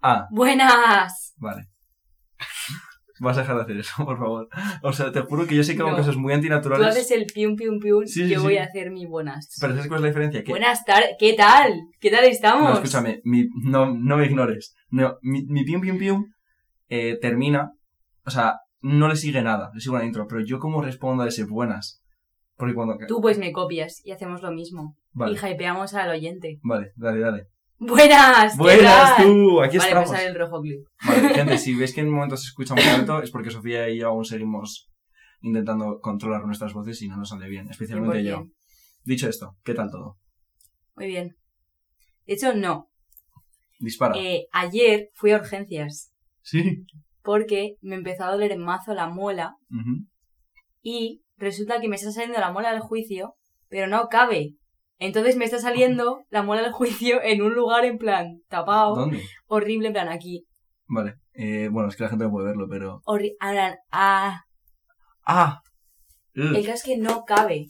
Ah, Buenas. vale. Vas a dejar de hacer eso, por favor. O sea, te juro que yo sé que hago No. cosas muy Tú antinaturales. haces el pium pium pium Sí, yo sí. voy a hacer mi buenas. Pero ¿sabes cuál es la diferencia? Que... Buenas tardes. ¿Qué tal? ¿Qué tal estamos? No, escúchame, mi- no, no me ignores. No, mi, mi pium pium pium eh, termina, o sea, no le sigue nada, le sigue una intro, pero yo como respondo a ese buenas. Porque cuando... Tú pues me copias y hacemos lo mismo. Vale, Y hypeamos al oyente. vale, dale, dale. Buenas. ¿qué Buenas tal? tú, aquí Vale, estamos. pues sale el rojo clip. Vale, gente, si veis que en un momento se escucha muy alto es porque Sofía y yo aún seguimos intentando controlar nuestras voces y no nos sale bien, especialmente yo. 100%. Dicho esto, ¿qué tal todo? Muy bien. De hecho, no. Dispara. Eh, ayer fui a urgencias Sí. porque me empezó a doler en mazo la muela y resulta que me está saliendo la muela del juicio, pero no cabe. Entonces me está saliendo la muela del juicio en un lugar en plan tapado, ¿Dónde? horrible, en plan aquí. Vale. Eh, bueno, es que la gente no puede verlo, pero... Horri- ah, ah, ¡Ah! El caso es que no cabe.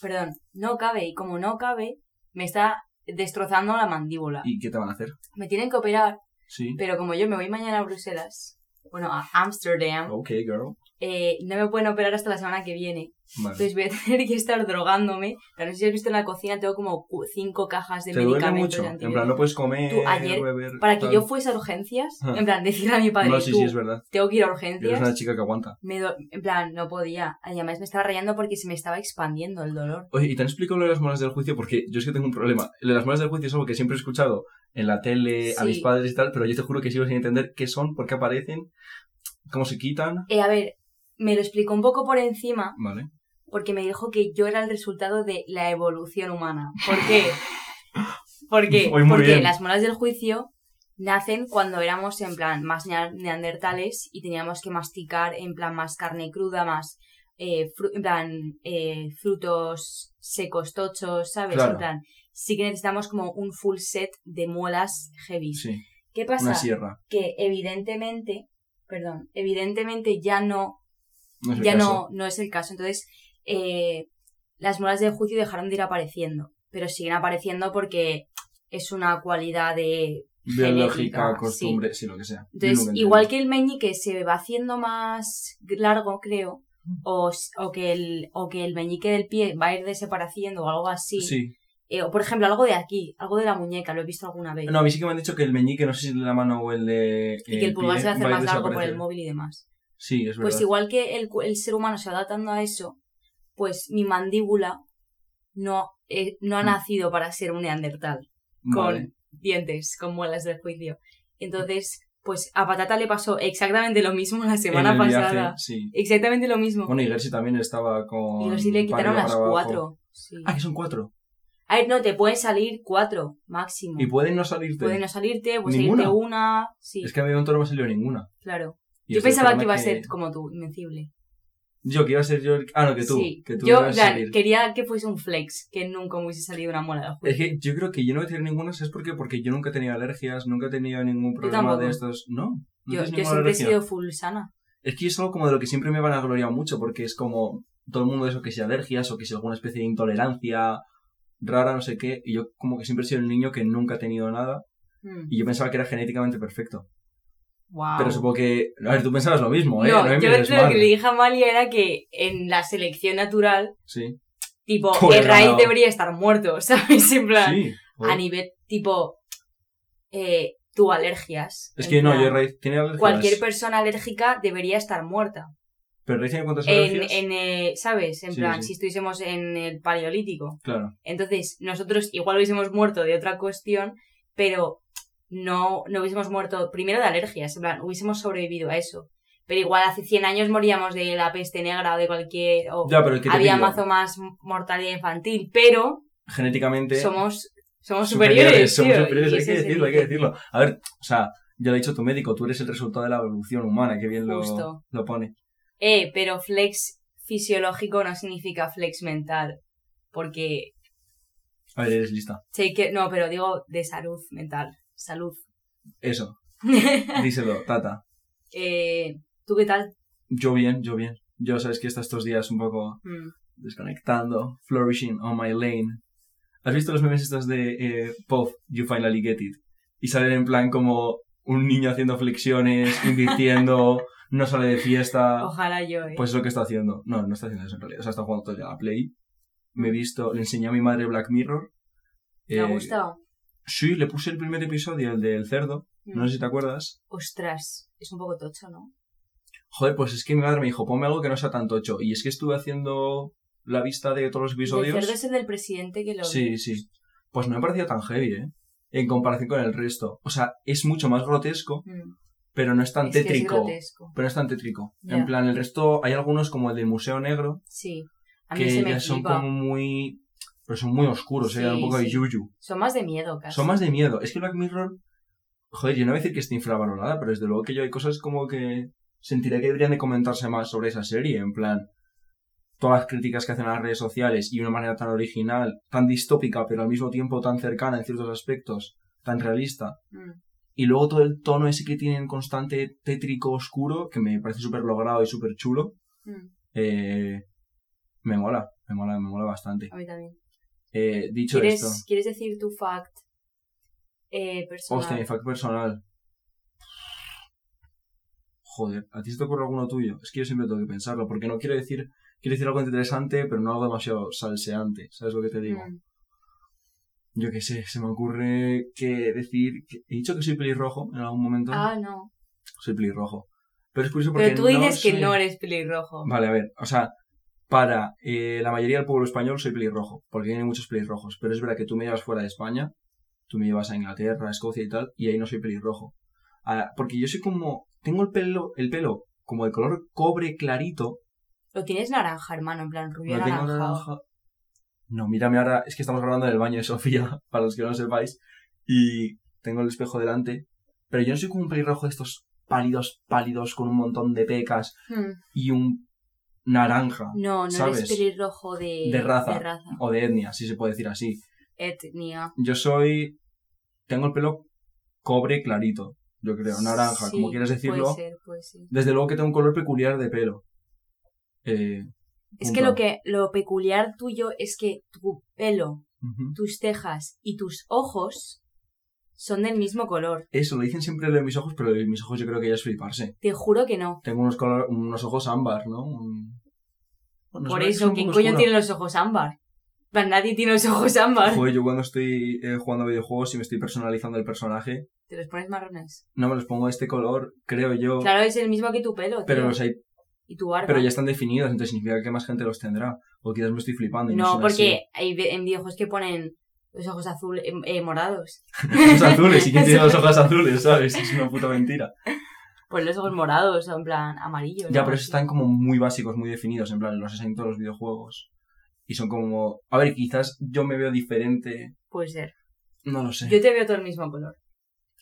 Perdón, no cabe. Y como no cabe, me está destrozando la mandíbula. ¿Y qué te van a hacer? Me tienen que operar, Sí. pero como yo me voy mañana a Bruselas, bueno, a Amsterdam, Ok, girl. Eh, no me pueden operar hasta la semana que viene. Vale. Entonces voy a tener que estar drogándome. Pero no sé si has visto en la cocina, tengo como cinco cajas de ¿Te duele medicamentos. mucho? de En plan, no puedes comer, Tú, ayer, beber... Para que tal. yo fuese a urgencias, Ajá. en plan, decirle a mi padre, No, sí, tú, sí, es verdad. tengo que ir a Eres urgencias. una chica que aguanta. Me do- en plan, no podía. Además me estaba rayando porque se me estaba expandiendo el dolor. Oye, ¿y te han explicado lo de las muelas del juicio? Porque yo es que tengo un problema. Lo de las muelas del juicio es algo que siempre he escuchado en la tele, a mis padres y tal, pero yo te juro que sigo sin entender qué son, por qué aparecen, cómo se quitan. Eh, a ver, me lo explicó un poco por encima Vale. porque me dijo que yo era el resultado de la evolución humana. ¿Por qué? Porque bien. las molas del juicio nacen cuando éramos en plan más nea- neandertales y teníamos que masticar en plan más carne cruda, más eh, en plan eh, frutos secos, tochos, ¿sabes? Claro. En plan, sí que necesitamos como un full set de muelas heavy. Sí. ¿Qué pasa? Una sierra. Que evidentemente, perdón, evidentemente ya no No ya no, no es el caso. Entonces, eh, las muelas del juicio dejaron de ir apareciendo, pero siguen apareciendo porque es una cualidad de Biológica, genética, costumbre, sí. lo que sea. Entonces, igual que el meñique se va haciendo más largo, creo, o, o, que el, o que el meñique del pie va a ir desapareciendo o algo así. Sí. Eh, o, por ejemplo, algo de aquí, algo de la muñeca, lo he visto alguna vez. No, a mí sí que me han dicho que el meñique, no sé si el de la mano o el de. y que el pulgar se va a hacer más largo por el móvil y demás. Sí, es verdad. Pues igual que el, el ser humano se va adaptando a eso, pues mi mandíbula no, eh, no ha Mm. nacido para ser un neandertal, con Vale. dientes, con muelas del juicio. Entonces, pues a Patata le pasó exactamente lo mismo la semana En el viaje, pasada. sí. Exactamente lo mismo. Bueno, y Gersi también estaba con. y así le quitaron las cuatro. Sí. Ah, que son cuatro. A ver, no, te pueden salir cuatro, máximo. Y pueden no salirte. Pueden no salirte, puede ¿Ninguna? salirte una. Sí, Es que a mí de no me ha salido ninguna. claro. Y Yo pensaba que iba a que- ser como tú, invencible. Yo, que iba a ser yo. el- Ah, no, que tú. sí, Que tú yo ibas a en plan, salir. quería que fuese un flex, que nunca me hubiese salido una muela del Es juicio. que yo creo que yo no voy a tener ninguna, ¿sabes por qué? Porque yo nunca he tenido alergias, nunca he tenido ningún problema de estos. No. ¿No Yo, siempre he sido full sana. Es que es algo como de lo que siempre me van a gloriar mucho, porque es como todo el mundo eso que si alergias o que si alguna especie de intolerancia rara, no sé qué, y yo como que siempre he sido el niño que nunca ha tenido nada, Mm. y yo pensaba que era genéticamente perfecto. Wow. Pero supongo que... A ver, tú pensabas lo mismo, ¿eh? no, me yo lo mal. que le dije a Malia era que en la selección natural, Sí. tipo, Joder, el raíz debería estar muerto, ¿sabes? En plan, Sí. a nivel, tipo, eh, tú alergias. Es en que no, yo raíz... Tiene alergias. Cualquier persona alérgica debería estar muerta. Pero raíz tiene cuántas En, alergias. en eh, ¿sabes? En Sí, plan, sí. si estuviésemos en el paleolítico. Claro. Entonces, nosotros igual hubiésemos muerto de otra cuestión, pero no, no hubiésemos muerto primero de alergias, en plan, hubiésemos sobrevivido a eso. Pero igual hace 100 años moríamos de la peste negra o de cualquier... o Ya, pero que había mazo más mortalidad infantil, pero genéticamente... somos, somos superiores. somos superiores, hay que el decirlo, hay que decirlo. A ver, o sea, ya lo ha dicho tu médico, tú eres el resultado de la evolución humana, que bien lo, Justo. lo pone. Eh, pero flex fisiológico no significa flex mental, porque... A ver, eres lista. sé que no, pero digo de salud mental. Salud. Eso, díselo, tata. eh, ¿Tú qué tal? Yo bien, yo bien. Yo sabes que está estos días un poco Mm. desconectando, flourishing on my lane. ¿Has visto los memes estos de eh, Puff, you finally get it? y salen en plan como un niño haciendo flexiones, invirtiendo, no sale de fiesta. Ojalá yo, ¿eh? Pues es lo que está haciendo. No, no está haciendo eso en realidad. O sea, está jugando todo el día a la Play. Me he visto, le enseñé a mi madre Black Mirror. ¿Te ha Eh, gustado? Sí, le puse el primer episodio, el del cerdo. No Mm. sé si te acuerdas. Ostras, es un poco tocho, ¿no? Joder, pues es que mi madre me dijo, ponme algo que no sea tan tocho. Y es que estuve haciendo la vista de todos los El episodios. cerdo es el del presidente que lo Sí, sí. Pues no me pareció tan heavy, ¿eh? En comparación con el resto. O sea, es mucho más grotesco, Mm. pero no es tan Es que es tétrico. grotesco. pero no es tan tétrico. En plan, el resto, hay algunos como el del Museo Negro, Sí. A mí que se me ya son como muy... Pero son muy oscuros, ¿eh? Sí, un poco de yuyu. Son más de miedo, casi. Son más de miedo. Es que Black Mirror... Joder, yo no voy a decir que esté infravalorada, pero desde luego que yo hay cosas como que... Sentiré que deberían de comentarse más sobre esa serie, en plan... Todas las críticas que hacen a las redes sociales y una manera tan original, tan distópica, pero al mismo tiempo tan cercana en ciertos aspectos, tan realista. Mm. Y luego todo el tono ese que tienen constante tétrico oscuro, que me parece súper logrado y súper chulo, Mm. eh, me mola, me mola, me mola bastante. A mí también. Eh, dicho ¿Quieres, esto, ¿Quieres decir tu fact eh, personal? hostia, mi fact personal. Joder, ¿a ti se te ocurre alguno tuyo? Es que yo siempre tengo que pensarlo, porque no quiero decir, quiero decir algo interesante, pero no algo demasiado salseante, ¿sabes lo que te digo? Mm. Yo qué sé, se me ocurre que decir, que- he dicho que soy pelirrojo en algún momento, Ah, no. soy pelirrojo. Pero es curioso porque Pero tú dices que soy- no eres pelirrojo. Vale, a ver, o sea, para eh, la mayoría del pueblo español soy pelirrojo, porque tiene muchos pelirrojos, pero es verdad que tú me llevas fuera de España, tú me llevas a Inglaterra, a Escocia y tal, y ahí no soy pelirrojo. Ah, porque yo soy como, tengo el pelo, el pelo como de color cobre clarito, Lo tienes naranja, hermano, en plan rubio no tengo naranja. No, mírame ahora, es que estamos grabando en el baño de Sofía, para los que no lo sepáis, y tengo el espejo delante, pero yo no soy como un pelirrojo de estos pálidos, pálidos, con un montón de pecas Hmm. y un naranja. No, no ¿Sabes? eres pelirrojo de, De raza. de raza. o de etnia, si se puede decir así. Etnia. Yo soy. Tengo el pelo cobre clarito, yo creo, naranja, Sí, como quieras decirlo. Puede ser, puede ser. Desde luego que tengo un color peculiar de pelo. Eh, Es que lo que lo peculiar tuyo es que tu pelo, tus cejas y tus ojos son del mismo color. Eso, lo dicen siempre lo de mis ojos, pero lo de mis ojos yo creo que ya es fliparse. Te juro que no. Tengo unos, color- unos ojos ámbar, ¿no? Un- Bueno, Por eso, ¿quién coño oscuro. tiene los ojos ámbar? Nadie tiene los ojos ámbar. Joder, yo cuando estoy eh, jugando a videojuegos y me estoy personalizando el personaje, Te los pones marrones. no me los pongo de este color, creo yo. Claro, es el mismo que tu pelo, tío. pero los hay Y tu barba. Pero ya están definidos, entonces significa que más gente los tendrá. O quizás me estoy flipando. y no, No, porque hay en videojuegos que ponen los ojos azules, eh, morados. así. Los azules, ¿y quién tiene los ojos azules, sabes? Es una puta mentira. Pues los ojos morados, o en plan amarillos. Ya, ¿no? pero esos están como muy básicos, muy definidos, en plan, los hacen en todos los videojuegos. Y son como... A ver, quizás yo me veo diferente, Puede ser. no lo sé. Yo te veo todo el mismo color.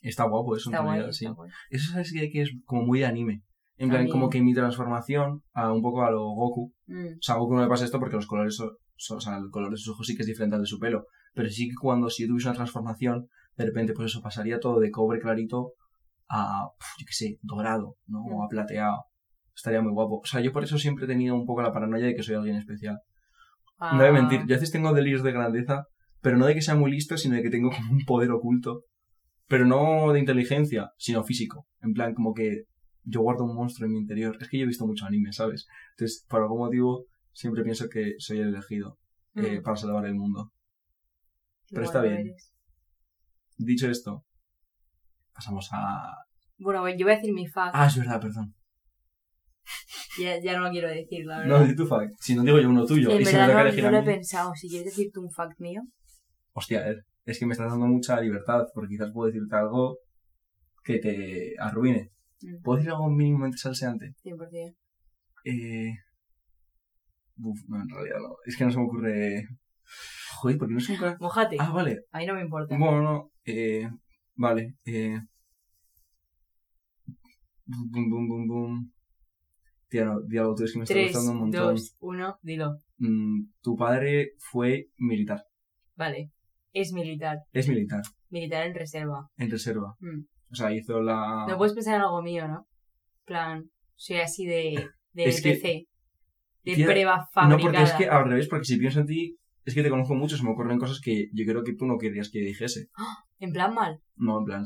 Está guapo eso, en Está guay, realidad, sí. guay. Eso sabes que es como muy de anime. En plan, También. como que mi transformación a un poco a lo Goku. Mm, O sea, a Goku no le pasa esto porque los colores son... son- o sea, el color de sus ojos sí que es diferente al de su pelo. Pero sí que cuando si yo tuviese una transformación, de repente, pues eso pasaría todo de cobre clarito a, yo qué sé, dorado, ¿no? O a plateado. Estaría muy guapo. O sea, yo por eso siempre he tenido un poco la paranoia de que soy alguien especial. ah, No voy a mentir, yo a veces tengo delirios de grandeza, pero no de que sea muy listo, sino de que tengo como un poder oculto. Pero no de inteligencia, sino físico. En plan, como que yo guardo un monstruo en mi interior. Es que yo he visto mucho anime, ¿sabes? Entonces, por algún motivo, siempre pienso que soy el elegido eh, mm, para salvar el mundo. Pero está bien. eres. Dicho esto, pasamos a... Bueno, yo voy a decir mi fact. Ah, es verdad, perdón. Ya, ya no lo quiero decir, la No, verdad. di tu fact. Si no digo yo uno tuyo. en y verdad no, no a lo he pensado. Si quieres decirte un fact mío. Hostia, a ver, es que me estás dando mucha libertad, porque quizás puedo decirte algo que te arruine. Mm. ¿Puedo decir algo mínimamente salseante? 100%. Eh... Uf, no, en realidad no. Es que no se me ocurre... Joder, ¿por qué no se me ocurre...? Mojate. Ah, vale. A mí no me importa. Bueno, no. Eh... Vale. Eh... Bum, bum, bum, bum. Tía, no, tú, es que me está 3, gustando un montón. 2, 1, dilo. Mm, tu padre fue militar. Vale. Es militar. Es militar, Militar en reserva. en reserva. Mm. O sea, hizo la... No puedes pensar en algo mío, ¿no? En plan, soy así de, de Es PC. De prueba No, fabricada. porque es que al revés, porque si pienso en ti, es que te conozco mucho, se me ocurren cosas que yo creo que tú no querías que dijese. En plan mal. No, en plan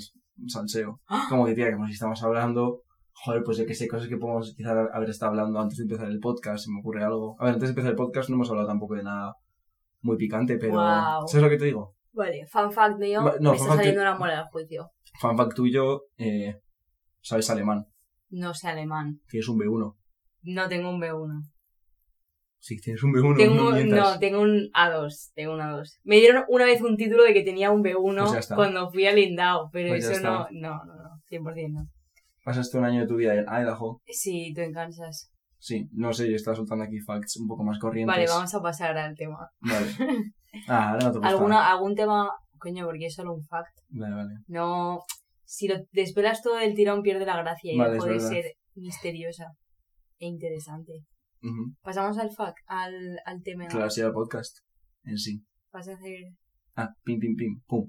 salseo. ¡Ah! Como que, tía, que si estamos hablando... Joder, pues yo que sé, cosas que podemos quizás haber estado hablando antes de empezar el podcast, se me ocurre algo. A ver, antes de empezar el podcast no hemos hablado tampoco de nada muy picante, pero... Guau. ¿Sabes lo que te digo? Vale, fan fact mío, Va- no, me está saliendo que- la muela del juicio. Fan fact tuyo, eh, sabes alemán. No sé alemán. Tienes un B1. No tengo un B1. Sí, tienes un B1, Tengo, no no, tengo un A2. Tengo un A2. Me dieron una vez un título de que tenía un B1 Pues cuando fui al Lindau, pero Pues eso no, no, no, no, 100% no. Pasaste un año de tu vida en Idaho. Sí, tú en Kansas. Sí, no sé, yo estaba soltando aquí facts un poco más corrientes. Vale, vamos a pasar al tema. Vale. Ah, ahora no te gusta. ¿Alguna, ¿Algún tema? Coño, porque es solo un fact. Vale, vale. No. Si lo desvelas todo del tirón, pierde la gracia y Vale, dejo es de verdad. ser misteriosa e interesante. Pasamos al fact, al, al tema. Claro, sí, el podcast en sí. Vas a hacer. Ah, pim, pim, pim, pum.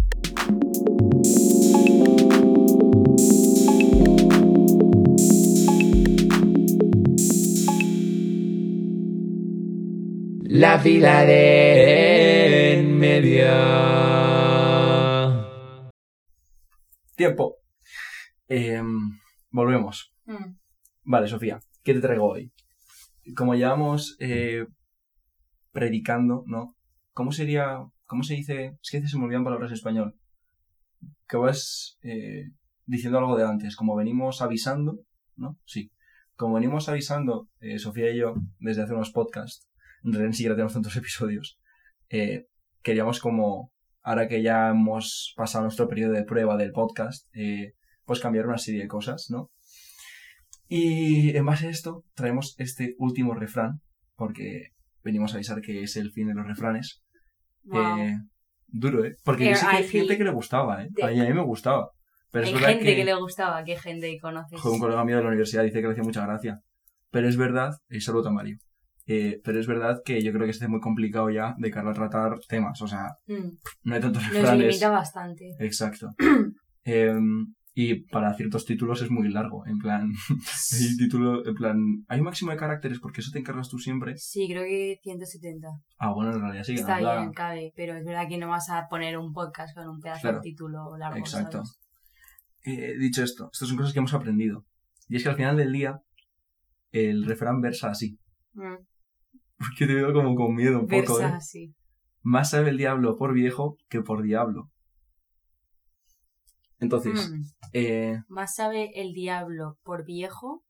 La fila de en medio. Tiempo. Em, volvemos. Mm. Vale, Sofía, ¿qué te traigo hoy? Como llevamos eh, predicando, ¿no? ¿Cómo sería, cómo se dice? Es que se me olvidan palabras en español. Que vas eh, diciendo algo de antes, como venimos avisando, ¿no? Sí. Como venimos avisando, eh, Sofía y yo, desde hace unos podcasts, en realidad ni siquiera tenemos tantos episodios, eh, queríamos como, ahora que ya hemos pasado nuestro periodo de prueba del podcast, eh, pues cambiar una serie de cosas, ¿no? Y en base a esto traemos este último refrán, porque venimos a avisar que es el fin de los refranes. Wow. Eh, duro, ¿eh? Porque yo sé que hay gente que le gustaba, ¿eh? De- A mí, a mí me gustaba. Pero Hay es verdad gente que, que... le gustaba, ¿qué gente conoces? joder, un colega mío de la universidad dice que le hacía mucha gracia. Pero es verdad, y saludo a Mario. Eh, pero es verdad que yo creo que es muy complicado ya de cara a tratar temas. O sea, Mm. no hay tantos Nos refranes. limita bastante. Exacto. Em, y para ciertos títulos es muy largo. En plan, hay título, en plan, hay un máximo de caracteres porque eso te encargas tú siempre. Sí, creo que 170. Ah, bueno, en realidad sí que Está bien, cabe, pero es verdad que no vas a poner un podcast con un pedazo Claro. de título largo. Exacto. Eh, dicho esto, estas son cosas que hemos aprendido. Y es que al final del día, el refrán versa así. Mm. Porque te veo como con miedo un poco, Versa ¿eh? así. Más sabe el diablo por viejo que por diablo. Entonces, Mm. eh, Más sabe el diablo por viejo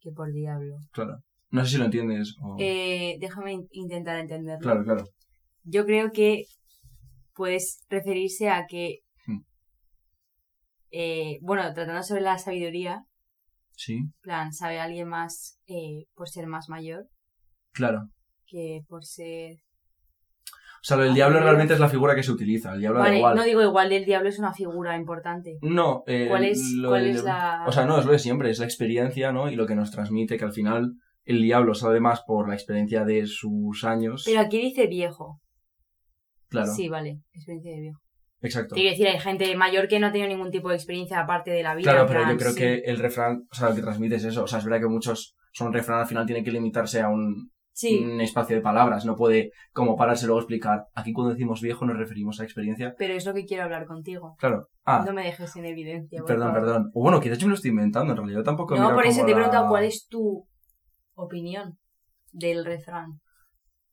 que por diablo. claro. No sé si lo entiendes o... Eh, déjame in- intentar entenderlo. Claro, claro. Yo creo que puedes referirse a que, Hmm. eh, bueno, tratando sobre la sabiduría, Sí, en plan, sabe alguien más eh, por ser más mayor claro. que por ser... O sea, Ah, diablo realmente es la figura que se utiliza. El diablo Vale, igual. no digo igual, el diablo es una figura importante. No, eh, ¿Cuál es, cuál la...? O sea, no, es lo de siempre, es la experiencia, ¿no? Y lo que nos transmite, que al final el diablo sabe más por la experiencia de sus años. Pero aquí dice viejo. claro, Sí, vale, experiencia de viejo. exacto. Quiero decir, hay gente mayor que no ha tenido ningún tipo de experiencia aparte de la vida. Claro, pero yo creo sí. que el refrán, o sea, lo que transmite es eso. O sea, es verdad que muchos son refrán al final tiene que limitarse a un, Sí, un espacio de palabras. No puede como pararse luego explicar. Aquí cuando decimos viejo nos referimos a experiencia. pero es lo que quiero hablar contigo. Claro. Ah, No me dejes en evidencia. perdón, favor. perdón. O bueno, quizás yo me lo estoy inventando. En realidad yo tampoco No, por eso te he la- preguntado cuál es tu opinión del refrán.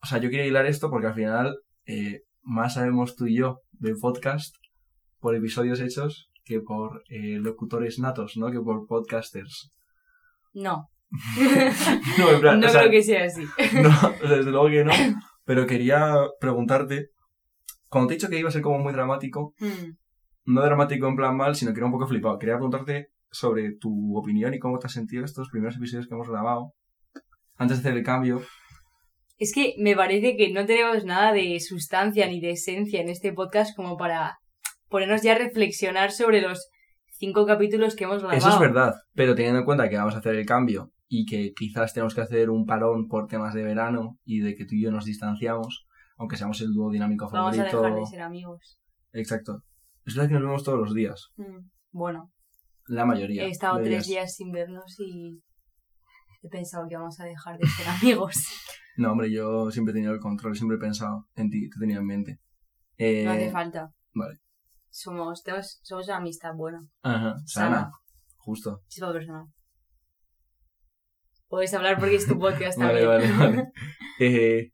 O sea, yo quería hilar esto porque al final eh, más sabemos tú y yo de podcast por episodios hechos que por eh, locutores natos, ¿no? Que por podcasters. No, No, en plan, no o sea, creo que sea así. no, o sea, desde luego que no. Pero quería preguntarte, cuando te he dicho que iba a ser como muy dramático, Hmm. no dramático en plan mal, sino que era un poco flipado. Quería preguntarte sobre tu opinión y cómo te has sentido estos primeros episodios que hemos grabado. Antes de hacer el cambio, Es que me parece que no tenemos nada de sustancia ni de esencia en este podcast como para ponernos ya a reflexionar sobre los cinco capítulos que hemos grabado. Eso es verdad, pero teniendo en cuenta que vamos a hacer el cambio y que quizás tenemos que hacer un parón por temas de verano y de que tú y yo nos distanciamos, aunque seamos el dúo dinámico Vamos a favorito. dejar de ser amigos. Exacto. Es verdad que nos vemos todos los días, Hmm. Bueno, la mayoría. he estado tres días. días sin vernos y he pensado que vamos a dejar de ser amigos. No, hombre, yo siempre he tenido el control, siempre he pensado en ti, te tenía en mente. Eh, No hace falta. somos, tenemos, somos una amistad buena. Ajá, sana. Sana. Justo. Tipo personal. Puedes hablar porque es tu podcast Vale, también. vale, vale. Eh,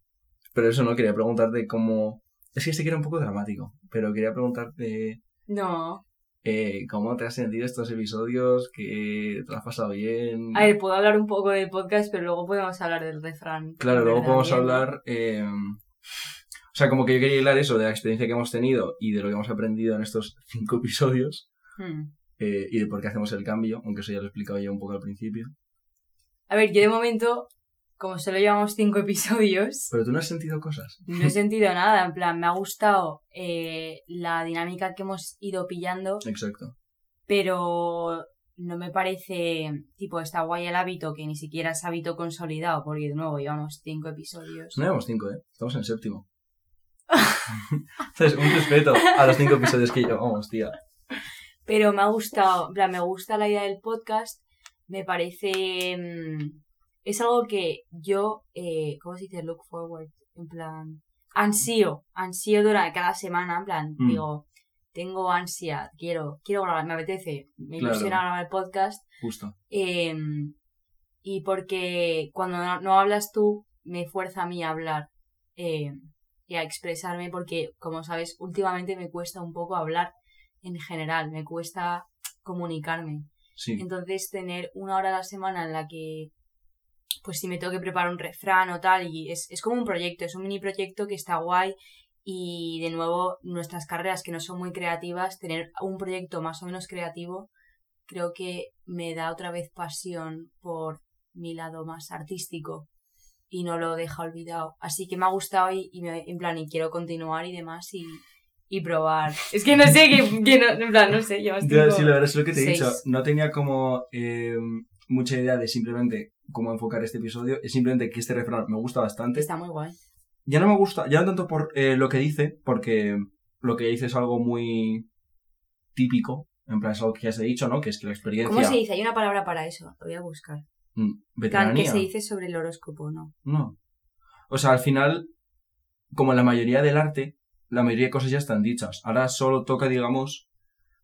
pero eso no, quería preguntarte cómo... Es que este que era un poco dramático, pero quería preguntarte No. eh, cómo te has sentido estos episodios, que te lo has pasado bien. A ver, puedo hablar un poco del podcast, pero luego podemos hablar del refrán. Claro, luego podemos hablar... eh, o sea, como que yo quería hilar eso de la experiencia que hemos tenido y de lo que hemos aprendido en estos cinco episodios Hmm. eh, y de por qué hacemos el cambio, aunque eso ya lo he explicado yo un poco al principio. A ver, yo de momento, como solo llevamos cinco episodios, Pero tú no has sentido cosas. no he sentido nada. En plan, me ha gustado eh, la dinámica que hemos ido pillando, Exacto. pero no me parece, tipo, está guay el hábito, que ni siquiera es hábito consolidado, porque de nuevo llevamos cinco episodios. No llevamos cinco, ¿eh? Estamos en el séptimo. Entonces, un respeto a los cinco episodios que llevamos, tía. Pero me ha gustado, en plan, me gusta la idea del podcast, me parece... mm, es algo que yo, eh, ¿cómo se dice? Look forward, en plan... Ansío, ansío durante cada semana, en plan, Mm. digo, tengo ansia, quiero, quiero grabar, me apetece, me Claro. ilusiona grabar el podcast, Justo. eh, y porque cuando no, no hablas tú, me fuerza a mí a hablar eh, y a expresarme, porque, como sabes, últimamente me cuesta un poco hablar en general, me cuesta comunicarme. Entonces, tener una hora a la semana en la que, pues si me tengo que preparar un refrán o tal, y es, es como un proyecto, es un mini proyecto que está guay. Y de nuevo, nuestras carreras que no son muy creativas, tener un proyecto más o menos creativo, creo que me da otra vez pasión por mi lado más artístico y no lo deja olvidado. Así que me ha gustado y, y me, en plan, y quiero continuar y demás y, y probar. Es que no sé, que, que no, en plan, no sé, yo sí, la verdad es lo que te he seis. dicho. No tenía como eh, mucha idea de simplemente cómo enfocar este episodio. Es simplemente que este refrán me gusta bastante. Está muy guay. Ya no me gusta, ya no tanto por eh, lo que dice, porque lo que dice es algo muy típico. En plan, es algo que ya se ha dicho, ¿no? Que es que la experiencia... ¿Cómo se dice? Hay una palabra para eso. Lo voy a buscar. Mm, veteranía. ¿Qué se dice sobre el horóscopo? No. No. O sea, al final, como en la mayoría del arte, la mayoría de cosas ya están dichas. Ahora solo toca, digamos,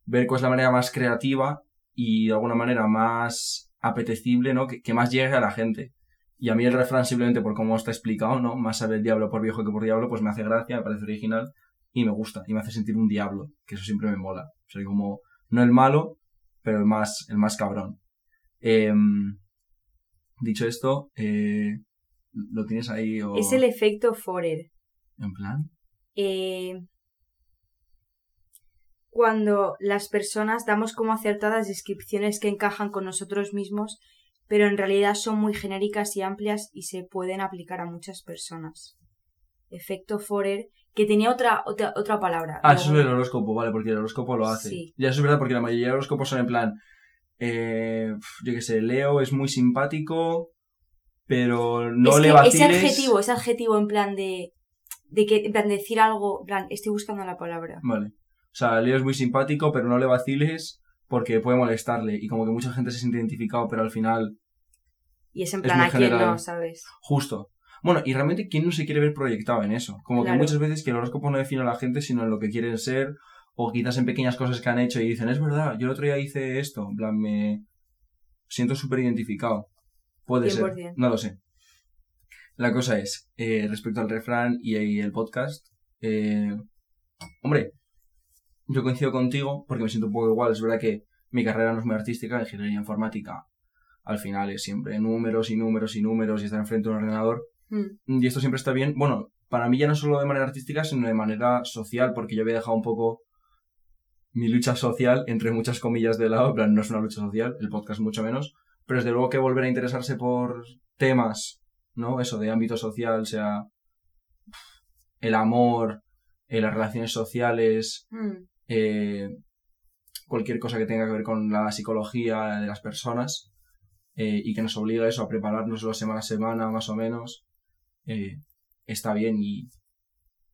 ver cuál es la manera más creativa y de alguna manera más apetecible, ¿no? Que, que más llegue a la gente. Y a mí el refrán, simplemente por cómo está explicado, ¿no? Más sabe el diablo por viejo que por diablo, pues me hace gracia, me parece original y me gusta. Y me hace sentir un diablo, que eso siempre me mola. O sea, como, no el malo, pero el más, el más cabrón. Em, dicho esto, eh, ¿lo tienes ahí o...? Es el efecto Forer. En plan... Eh, cuando las personas damos como acertadas descripciones que encajan con nosotros mismos, pero en realidad son muy genéricas y amplias y se pueden aplicar a muchas personas. Efecto Forer, que tenía otra, otra, otra palabra. Ah, eso es el horóscopo, vale, porque el horóscopo lo hace. Sí. Ya eso es verdad, porque la mayoría de horóscopos son en plan... Eh, yo qué sé, Leo es muy simpático, pero no es le vaciles... ese adjetivo, ese adjetivo en plan de, de que, en plan de decir algo, en plan, estoy buscando la palabra. Vale. O sea, Leo es muy simpático, pero no le vaciles porque puede molestarle. Y como que mucha gente se siente identificado, pero al final, Y es en Es plan muy a quién general. no, ¿sabes? justo. Bueno, y realmente, ¿quién no se quiere ver proyectado en eso? Como Claro. que muchas veces que el horóscopo no define a la gente, sino en lo que quieren ser, o quizás en pequeñas cosas que han hecho y dicen, es verdad, yo el otro día hice esto, en plan, me siento súper identificado. Puede ser, 100%. no lo sé. La cosa es, eh, respecto al refrán y, y el podcast, eh, hombre, yo coincido contigo porque me siento un poco igual. Es verdad que mi carrera no es muy artística, ingeniería informática. Al final es siempre números y números y números y estar enfrente de un ordenador. Mm. Y esto siempre está bien. Bueno, para mí ya no solo de manera artística, sino de manera social, porque yo había dejado un poco mi lucha social, entre muchas comillas de lado. En plan, no es una lucha social, el podcast mucho menos. Pero desde luego que volver a interesarse por temas, ¿no? Eso de ámbito social, sea el amor, eh, las relaciones sociales, Mm. eh, cualquier cosa que tenga que ver con la psicología de las personas eh, y que nos obliga a eso, a prepararnos semana a semana más o menos, eh, está bien y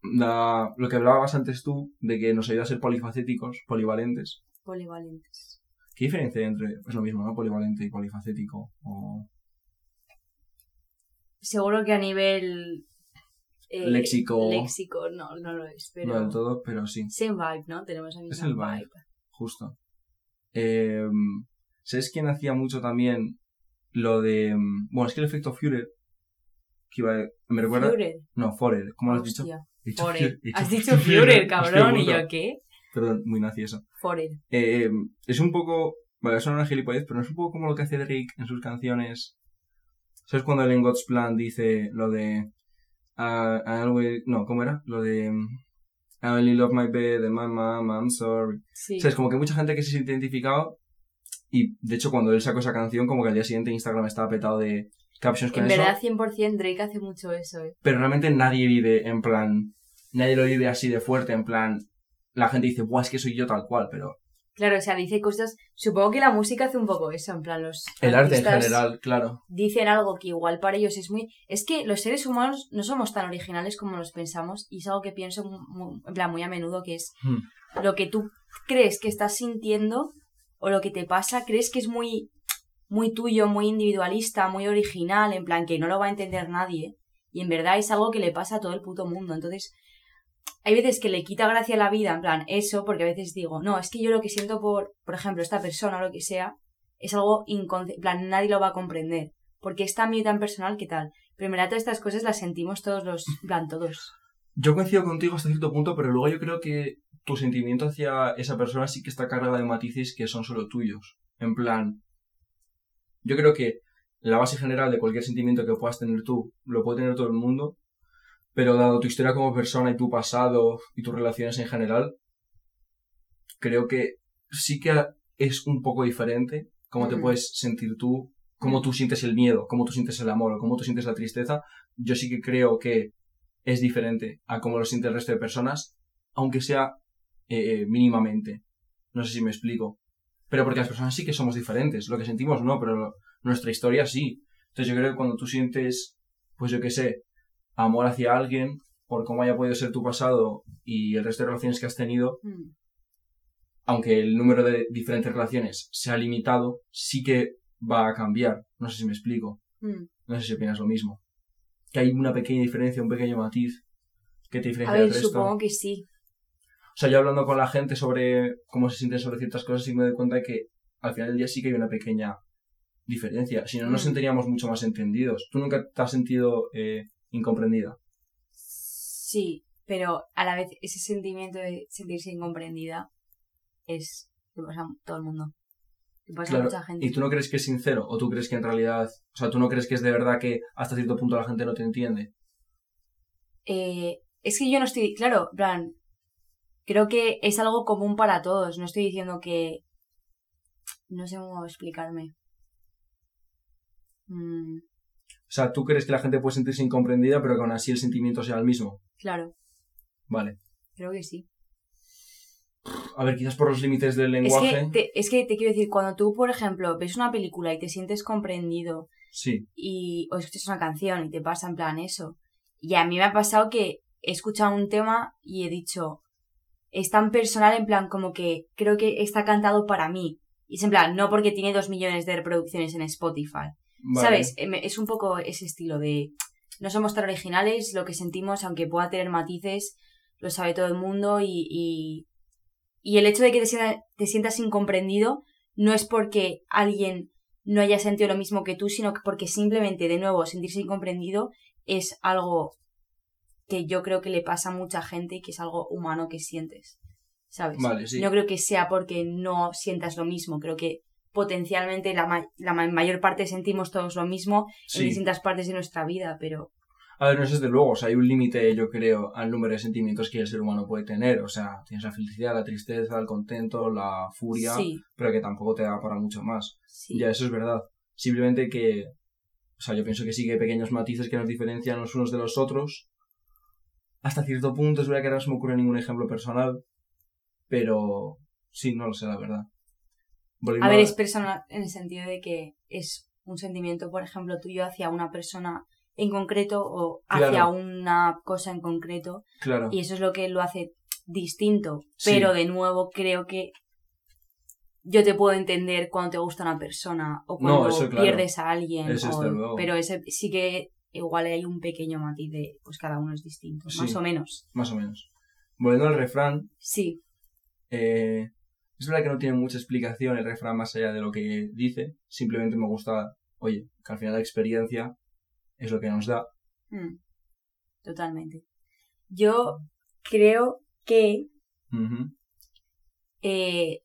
la- lo que hablabas antes tú de que nos ayuda a ser polifacéticos, polivalentes. Polivalentes. ¿Qué diferencia hay entre, es lo mismo, ¿no? Polivalente y polifacético? O... Seguro que a nivel eh, léxico. Léxico, no, no lo es, pero... No del todo, pero sí, Same vibe, ¿no? Tenemos la misma el vibe. justo. Eh, ¿Sabes quién hacía mucho también lo de... mm, Bueno, es que el efecto Führer, que iba... Me recuerda... Führer. No, Forer, ¿cómo lo has dicho? Dicho Führer. Has dicho Führer, cabrón, y yo, ¿qué? Perdón, muy nazi eso. Führer. Eh, es un poco... Vale, eso no es una gilipollez, pero no es un poco como lo que hace Drake en sus canciones. ¿Sabes cuando en God's Plan dice lo de... ah, I always... No, ¿cómo era? Lo de... I only love my bed and my mom, I'm sorry. Sí. O sea, es como que mucha gente que se siente identificado y de hecho cuando él sacó esa canción como que al día siguiente Instagram estaba petado de captions con En eso. verdad, 100% Drake hace mucho eso, ¿eh? Pero realmente nadie vive en plan... Nadie lo vive así de fuerte, en plan... La gente dice, buah, es que soy yo tal cual, pero... Claro, o sea, dice cosas... Supongo que la música hace un poco eso, en plan, los El arte en general, claro. dicen algo que igual para ellos es muy... Es que los seres humanos no somos tan originales como nos pensamos y es algo que pienso mu- mu- en plan muy a menudo que es Hmm. lo que tú crees que estás sintiendo o lo que te pasa, crees que es muy muy tuyo, muy individualista, muy original, en plan que no lo va a entender nadie y en verdad es algo que le pasa a todo el puto mundo. Entonces, hay veces que le quita gracia a la vida, en plan, eso, porque a veces digo, no, es que yo lo que siento por, por ejemplo, esta persona o lo que sea, es algo inconsciente, en plan, nadie lo va a comprender, porque es tan mío tan personal que tal. Pero en verdad todas estas cosas las sentimos todos los, plan, todos. Yo coincido contigo hasta cierto punto, pero luego yo creo que tu sentimiento hacia esa persona sí que está cargada de matices que son solo tuyos. En plan, yo creo que la base general de cualquier sentimiento que puedas tener tú lo puede tener todo el mundo, pero dado tu historia como persona y tu pasado y tus relaciones en general, creo que sí que es un poco diferente cómo te puedes sentir tú, cómo tú sientes el miedo, cómo tú sientes el amor o cómo tú sientes la tristeza. Yo sí que creo que es diferente a cómo lo siente el resto de personas, aunque sea eh, mínimamente. No sé si me explico. Pero porque las personas sí que somos diferentes. Lo que sentimos no, pero lo- nuestra historia sí. Entonces yo creo que cuando tú sientes, pues yo qué sé, amor hacia alguien, por cómo haya podido ser tu pasado y el resto de relaciones que has tenido, Mm. aunque el número de diferentes relaciones sea limitado, sí que va a cambiar. No sé si me explico. Mm. No sé si opinas lo mismo. Que hay una pequeña diferencia, un pequeño matiz que te A diferencia del ver, resto. supongo que sí. O sea, yo hablando con la gente sobre cómo se sienten sobre ciertas cosas, sí me doy cuenta que al final del día sí que hay una pequeña diferencia. Si no, nos Mm. sentiríamos mucho más entendidos. ¿Tú nunca te has sentido eh, incomprendida? Sí, pero a la vez ese sentimiento de sentirse incomprendida es le pasa a todo el mundo. Pasa a mucha gente. ¿Y tú no crees que es sincero? ¿O tú crees que en realidad... O sea, ¿tú no crees que es de verdad que hasta cierto punto la gente no te entiende? Eh, es que yo no estoy, claro, plan, creo que es algo común para todos. No estoy diciendo que, no sé cómo explicarme. Mm, O sea, ¿tú crees que la gente puede sentirse incomprendida, pero que aún así el sentimiento sea el mismo? claro, Vale. creo que sí. A ver, quizás por los límites del Es lenguaje. que, te, es que te quiero decir, cuando tú, por ejemplo, ves una película y te sientes comprendido Sí. y o escuchas una canción y te pasa en plan eso. Y a mí me ha pasado que he escuchado un tema y he dicho, es tan personal en plan como que creo que está cantado para mí. Y es en plan, no porque tiene dos millones de reproducciones en Spotify. Vale. ¿Sabes? Em, Es un poco ese estilo de, no somos tan originales, lo que sentimos, aunque pueda tener matices, lo sabe todo el mundo y, y, y el hecho de que te, sienta- te sientas incomprendido no es porque alguien no haya sentido lo mismo que tú, sino que porque simplemente, de nuevo, sentirse incomprendido es algo que yo creo que le pasa a mucha gente y que es algo humano que sientes. ¿Sabes? Vale, sí. No creo que sea porque no sientas lo mismo, creo que potencialmente la, ma- la ma- mayor parte sentimos todos lo mismo en distintas partes de nuestra vida, pero A ver, no es desde luego, o sea, hay un límite, yo creo, al número de sentimientos que el ser humano puede tener. O sea, tienes la felicidad, la tristeza, el contento, la furia, sí, pero que tampoco te da para mucho más. sí. Ya, eso es verdad. Simplemente que, o sea, yo pienso que sí que hay pequeños matices que nos diferencian los unos de los otros. Hasta cierto punto, es verdad que ahora no se me ocurre ningún ejemplo personal, pero sí, no lo sé, la verdad. Ver, es personal en el sentido de que es un sentimiento, por ejemplo, tuyo hacia una persona en concreto o hacia Claro. una cosa en concreto Claro. y eso es lo que lo hace distinto. Sí. Pero de nuevo creo que yo te puedo entender cuando te gusta una persona o No, cuando eso claro. pierdes a alguien. Eso o-. Pero ese sí que igual hay un pequeño matiz de, pues cada uno es distinto, Sí. más o menos. Más o menos. Volviendo al refrán, Sí, eh, es verdad que no tiene mucha explicación el refrán más allá de lo que dice. Simplemente me gusta, oye, que al final la experiencia es lo que nos da. mm, totalmente. Yo creo que eh,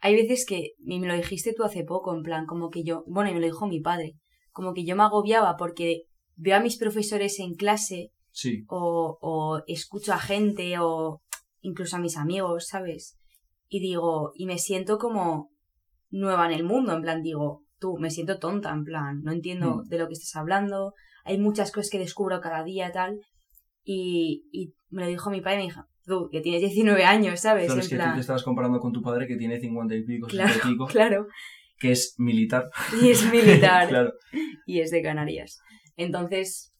hay veces que, y me lo dijiste tú hace poco, en plan, como que yo, bueno, y me lo dijo mi padre, como que yo me agobiaba porque veo a mis profesores en clase Sí, o, o escucho a gente o incluso a mis amigos, ¿sabes? Y digo, y me siento como nueva en el mundo, en plan, digo, tú, me siento tonta, en plan, no entiendo Mm. de lo que estás hablando, hay muchas cosas que descubro cada día, tal, y, y me lo dijo mi padre me dijo, tú, que tienes 19 años, ¿sabes? Claro, en es que tú plan, te estabas comparando con tu padre que tiene 50 y pico, 60 claro, y pico, claro, que es militar. y es militar, claro. y es de Canarias. Entonces,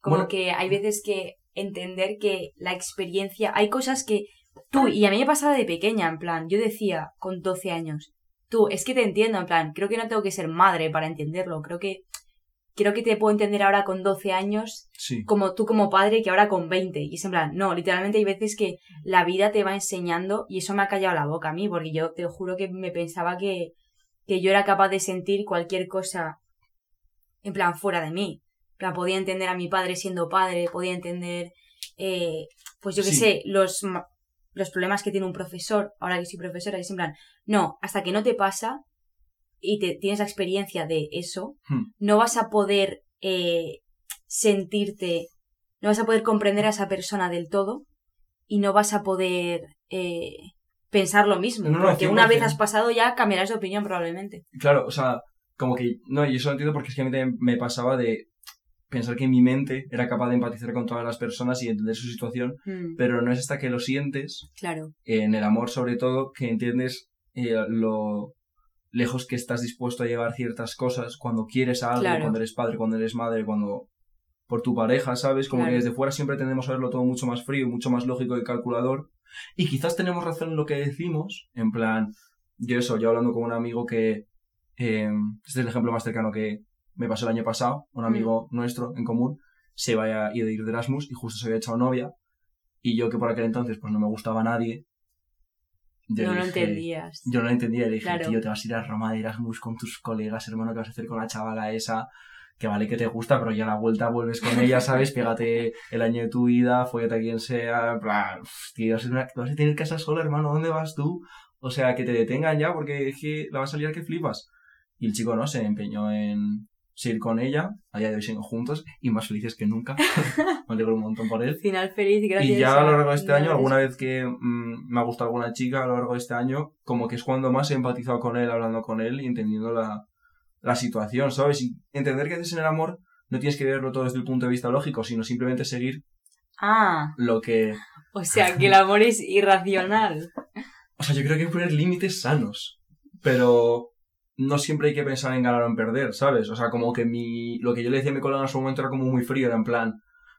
como Bueno. que hay veces que entender que la experiencia, hay cosas que tú, y a mí me pasaba de pequeña, en plan, yo decía con 12 años, tú, es que te entiendo, en plan, creo que no tengo que ser madre para entenderlo, creo que, creo que te puedo entender ahora con 12 años Sí. como tú como padre que ahora con 20. Y es en plan, no, literalmente hay veces que la vida te va enseñando y eso me ha callado la boca a mí, porque yo te juro que me pensaba que, que yo era capaz de sentir cualquier cosa en plan fuera de mí. En plan, podía entender a mi padre siendo padre, podía entender, eh, pues yo qué Sí. sé, los, los problemas que tiene un profesor, ahora que soy profesora, y es en plan, no, hasta que no te pasa y te, tienes la experiencia de eso, Hmm. no vas a poder eh, sentirte, no vas a poder comprender a esa persona del todo y no vas a poder eh, pensar lo mismo. No, no, porque una vez 100%. has pasado ya cambiarás de opinión probablemente. Claro, o sea, como que, no, y eso lo entiendo porque es que a mí también me pasaba de pensar que mi mente era capaz de empatizar con todas las personas y entender su situación, Mm, pero no es hasta que lo sientes, claro, en el amor sobre todo, que entiendes eh, lo lejos que estás dispuesto a llevar ciertas cosas cuando quieres a alguien, Claro. cuando eres padre, cuando eres madre, cuando por tu pareja, ¿sabes? Como Claro. que desde fuera siempre tendemos a verlo todo mucho más frío, mucho más lógico y calculador. Y quizás tenemos razón en lo que decimos, en plan, yo eso, yo hablando con un amigo que, eh, este es el ejemplo más cercano que me pasó el año pasado, un amigo nuestro en común, se iba a ir de Erasmus y justo se había echado novia, y yo que por aquel entonces pues no me gustaba a nadie, yo no lo dije- entendías. yo no lo entendía le dije, Claro. tío, te vas a ir a Roma de Erasmus con tus colegas, hermano, ¿qué vas a hacer con la chavala esa? Que vale que te gusta, pero ya a la vuelta vuelves con ella, ¿sabes? Pégate el año de tu vida, fóllate a quien sea, "Uf, tío, vas a, una- vas a tener casa sola, hermano, ¿dónde vas tú? O sea, que te detengan ya porque es que la vas a liar que flipas. Y el chico, no, se empeñó en seguir con ella, a día de hoy siguen juntos y más felices que nunca. Me alegro un montón por él. Final feliz, gracias. Y ya a lo largo de este año, alguna vez que mm, me ha gustado alguna chica a lo largo de este año, como que es cuando más he empatizado con él, hablando con él y entendiendo la, la situación, ¿sabes? Y entender que haces en el amor no tienes que verlo todo desde el punto de vista lógico, sino simplemente seguir Ah, lo que... o sea que el amor es irracional. O sea, yo creo que hay que poner límites sanos, pero no siempre hay que pensar en ganar o en perder, ¿sabes? O sea, como que mi... Lo que yo le decía a mi colega en su momento era como muy frío, era en plan,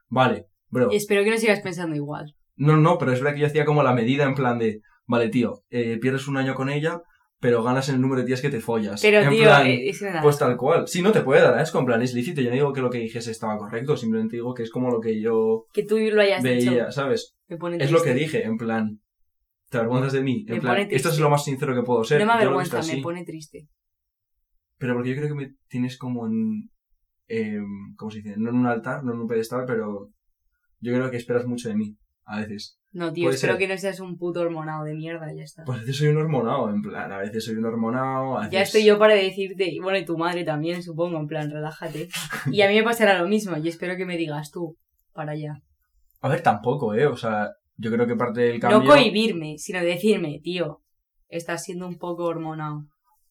vale, bro, Y espero que no sigas pensando igual. No, no, pero es verdad que yo hacía como la medida en plan de, vale, tío, eh, pierdes un año con ella, pero ganas en el número de días que te follas. Pero en tío, plan, eh, es verdad. pues tal cual. Sí, no te puede dar, ¿eh? es con plan, es lícito. Yo no digo que lo que dijese estaba correcto, simplemente digo que es como lo que yo que tú lo hayas veía, dicho. ¿sabes? Me pone Es lo que dije, en plan, te avergüenzas de mí. En Me plan, pone esto es lo más sincero que puedo ser. No me avergüenza, me así. pone triste. Pero porque yo creo que me tienes como en... em, ¿Cómo se dice? No en un altar, no en un pedestal, pero yo creo que esperas mucho de mí, a veces. No, tío, Puede espero ser. que no seas un puto hormonado de mierda, ya está. Pues a veces soy un hormonado, en plan, a veces soy un hormonado, a veces... Ya estoy yo para decirte, y bueno, y tu madre también, supongo, en plan, relájate. Y a mí me pasará lo mismo, y espero que me digas tú, para allá. A ver, tampoco, ¿eh? O sea, yo creo que parte del cambio... No cohibirme, sino decirme, tío, estás siendo un poco hormonado.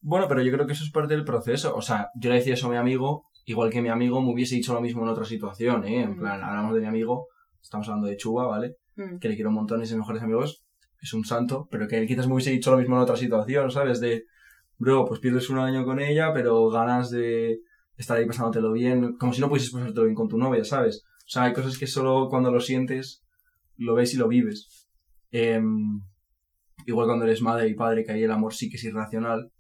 Bueno, pero yo creo que eso es parte del proceso. O sea, yo le decía eso a mi amigo, igual que mi amigo me hubiese dicho lo mismo en otra situación, ¿eh? En Mm. plan, hablamos de mi amigo, estamos hablando de Chuba, ¿vale? Mm. Que le quiero un montón, es de mejores amigos, es un santo, pero que él quizás me hubiese dicho lo mismo en otra situación, ¿sabes? De, bro, pues pierdes un año con ella, pero ganas de estar ahí pasándotelo bien, como si no pudieses pasártelo bien con tu novia, ¿sabes? O sea, hay cosas que solo cuando lo sientes, lo ves y lo vives. Em, igual cuando eres madre y padre, que ahí el amor sí que es irracional,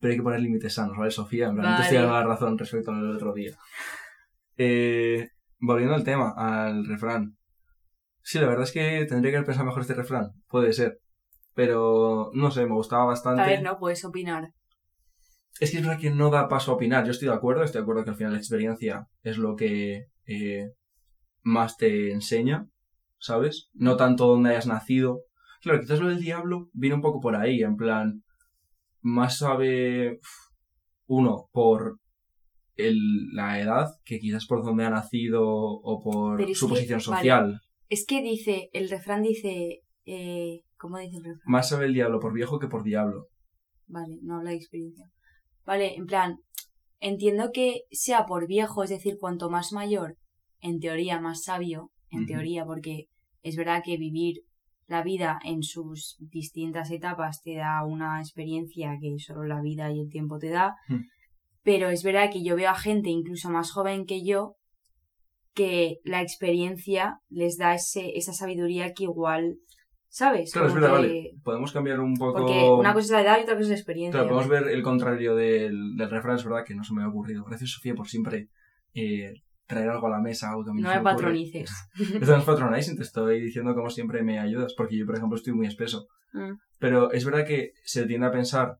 pero hay que poner límites sanos, ¿vale, Sofía? En plan, te estoy dando la razón respecto al otro día. Eh, volviendo al tema, al refrán. Sí, la verdad es que tendría que haber pensado mejor este refrán. Puede ser. Pero, no sé, me gustaba bastante. A ver, no puedes opinar. Es que es verdad que no da paso a opinar. Yo estoy de acuerdo, estoy de acuerdo que al final la experiencia es lo que eh, más te enseña, ¿sabes? No tanto donde hayas nacido. Claro, quizás lo del diablo viene un poco por ahí, en plan, más sabe uf, uno por el, la edad que quizás por donde ha nacido o por su que, posición vale. social. Es que dice, el refrán dice, eh, ¿cómo dice el refrán? Más sabe el diablo por viejo que por diablo. Vale, no habla de experiencia. Vale, en plan, entiendo que sea por viejo, es decir, cuanto más mayor, en teoría más sabio, en teoría, porque es verdad que vivir la vida en sus distintas etapas te da una experiencia que solo la vida y el tiempo te da, Mm. pero es verdad que yo veo a gente incluso más joven que yo que la experiencia les da ese, esa sabiduría que igual, ¿sabes? Claro, es verdad, que- vale. Podemos cambiar un poco... Porque una cosa es la edad y otra cosa es la experiencia. Claro, podemos ver el contrario del, del refrán, es verdad que no se me ha ocurrido. Gracias, Sofía, por siempre eh, traer algo a la mesa, algo que mí No me patronices. Esto no es patronizing, te estoy diciendo como siempre me ayudas, porque yo, por ejemplo, estoy muy espeso. Mm. Pero es verdad que se tiende a pensar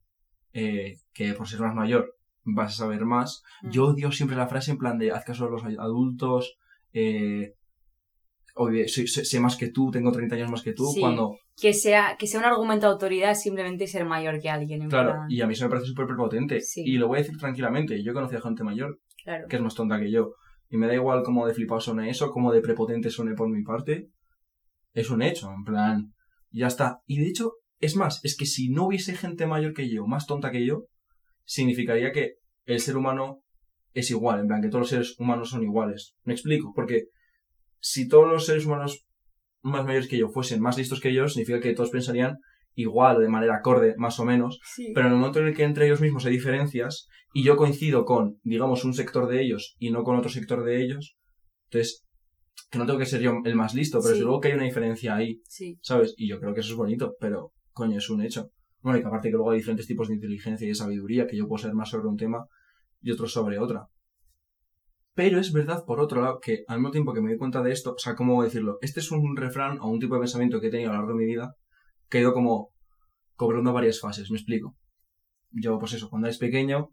eh, que por ser más mayor vas a saber más. Mm. Yo odio siempre la frase en plan de haz caso a los adultos, eh, oye, soy- sé, sé más que tú, tengo 30 años más que tú, Sí. cuando Que sea, que sea un argumento de autoridad es simplemente ser mayor que alguien. En Claro, plan, y a mí eso me parece súper prepotente. Sí. Y lo voy a decir tranquilamente. Yo he conocido a gente mayor claro. que es más tonta que yo. Y me da igual cómo de flipado suene eso, cómo de prepotente suene por mi parte. Es un hecho, en plan, ya está. Y de hecho, es más, es que si no hubiese gente mayor que yo, más tonta que yo, significaría que el ser humano es igual, en plan, que todos los seres humanos son iguales. ¿Me explico? Porque si todos los seres humanos más mayores que yo fuesen más listos que yo, significa que todos pensarían igual, o de manera acorde, más o menos, Sí. pero en el momento en el que entre ellos mismos hay diferencias y yo coincido con, digamos, un sector de ellos y no con otro sector de ellos, entonces, que no tengo que ser yo el más listo, pero Sí. desde luego que hay una diferencia ahí, Sí. ¿sabes? Y yo creo que eso es bonito, pero, coño, es un hecho. Bueno, y que aparte que luego hay diferentes tipos de inteligencia y de sabiduría, que yo puedo ser más sobre un tema y otro sobre otra. Pero es verdad, por otro lado, que al mismo tiempo que me doy cuenta de esto, o sea, ¿cómo decirlo? Este es un refrán o un tipo de pensamiento que he tenido a lo largo de mi vida, que ha ido como cobrando varias fases, me explico. Yo, pues eso, cuando eres pequeño,